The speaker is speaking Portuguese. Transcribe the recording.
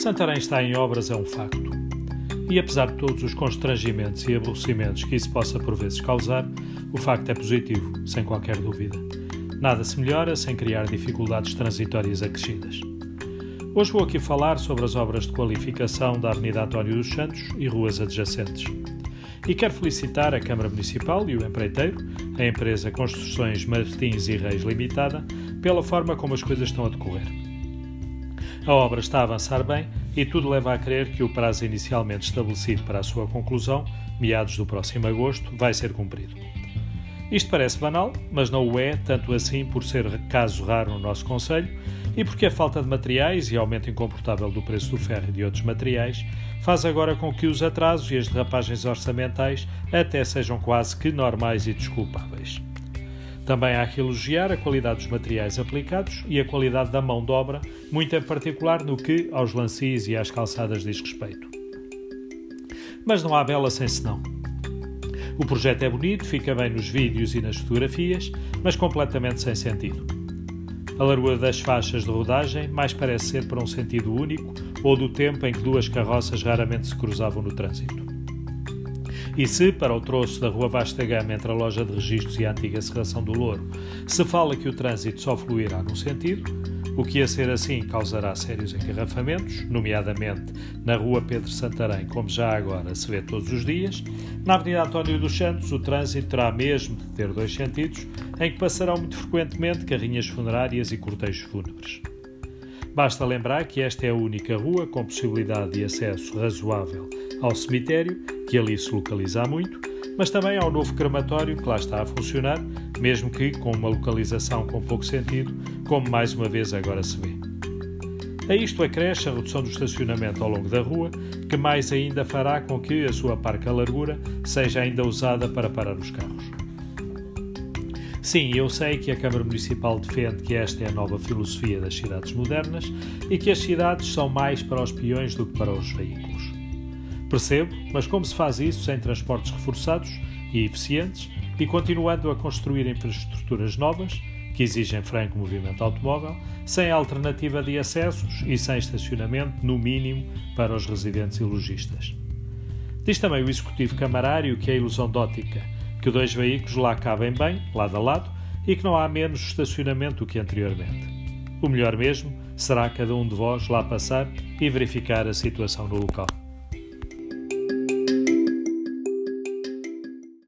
Santarém está em obras é um facto. E apesar de todos os constrangimentos e aborrecimentos que isso possa por vezes causar, o facto é positivo, sem qualquer dúvida. Nada se melhora sem criar dificuldades transitórias acrescidas. Hoje vou aqui falar sobre as obras de qualificação da Avenida António dos Santos e ruas adjacentes. E quero felicitar a Câmara Municipal e o empreiteiro, a empresa Construções Martins e Reis Limitada, pela forma como as coisas estão a decorrer. A obra está a avançar bem e tudo leva a crer que o prazo inicialmente estabelecido para a sua conclusão, meados do próximo agosto, vai ser cumprido. Isto parece banal, mas não o é, tanto assim por ser caso raro no nosso Conselho e porque a falta de materiais e aumento incomportável do preço do ferro e de outros materiais faz agora com que os atrasos e as derrapagens orçamentais até sejam quase que normais e desculpáveis. Também há que elogiar a qualidade dos materiais aplicados e a qualidade da mão de obra, muito em particular no que aos lancis e às calçadas diz respeito. Mas não há bela sem senão. O projeto é bonito, fica bem nos vídeos e nas fotografias, mas completamente sem sentido. A largura das faixas de rodagem mais parece ser para um sentido único ou do tempo em que duas carroças raramente se cruzavam no trânsito. E se, para o troço da Rua Vasta Gama entre a loja de registros e a antiga Serração do Louro, se fala que o trânsito só fluirá num sentido, o que a ser assim causará sérios engarrafamentos, nomeadamente na Rua Pedro Santarém, como já agora se vê todos os dias, na Avenida António dos Santos o trânsito terá mesmo de ter dois sentidos, em que passarão muito frequentemente carrinhas funerárias e cortejos fúnebres. Basta lembrar que esta é a única rua com possibilidade de acesso razoável ao cemitério, que ali se localiza há muito, mas também ao novo crematório que lá está a funcionar, mesmo que com uma localização com pouco sentido, como mais uma vez agora se vê. A isto acresce a redução do estacionamento ao longo da rua, que mais ainda fará com que a sua parca largura seja ainda usada para parar os carros. Sim, eu sei que a Câmara Municipal defende que esta é a nova filosofia das cidades modernas e que as cidades são mais para os peões do que para os veículos. Percebo, mas como se faz isso sem transportes reforçados e eficientes e continuando a construir infraestruturas novas, que exigem franco movimento automóvel, sem alternativa de acessos e sem estacionamento, no mínimo, para os residentes e lojistas? Diz também o executivo camarário que é ilusão de ótica que dois veículos lá cabem bem, lado a lado, e que não há menos estacionamento do que anteriormente. O melhor mesmo será cada um de vós lá passar e verificar a situação no local.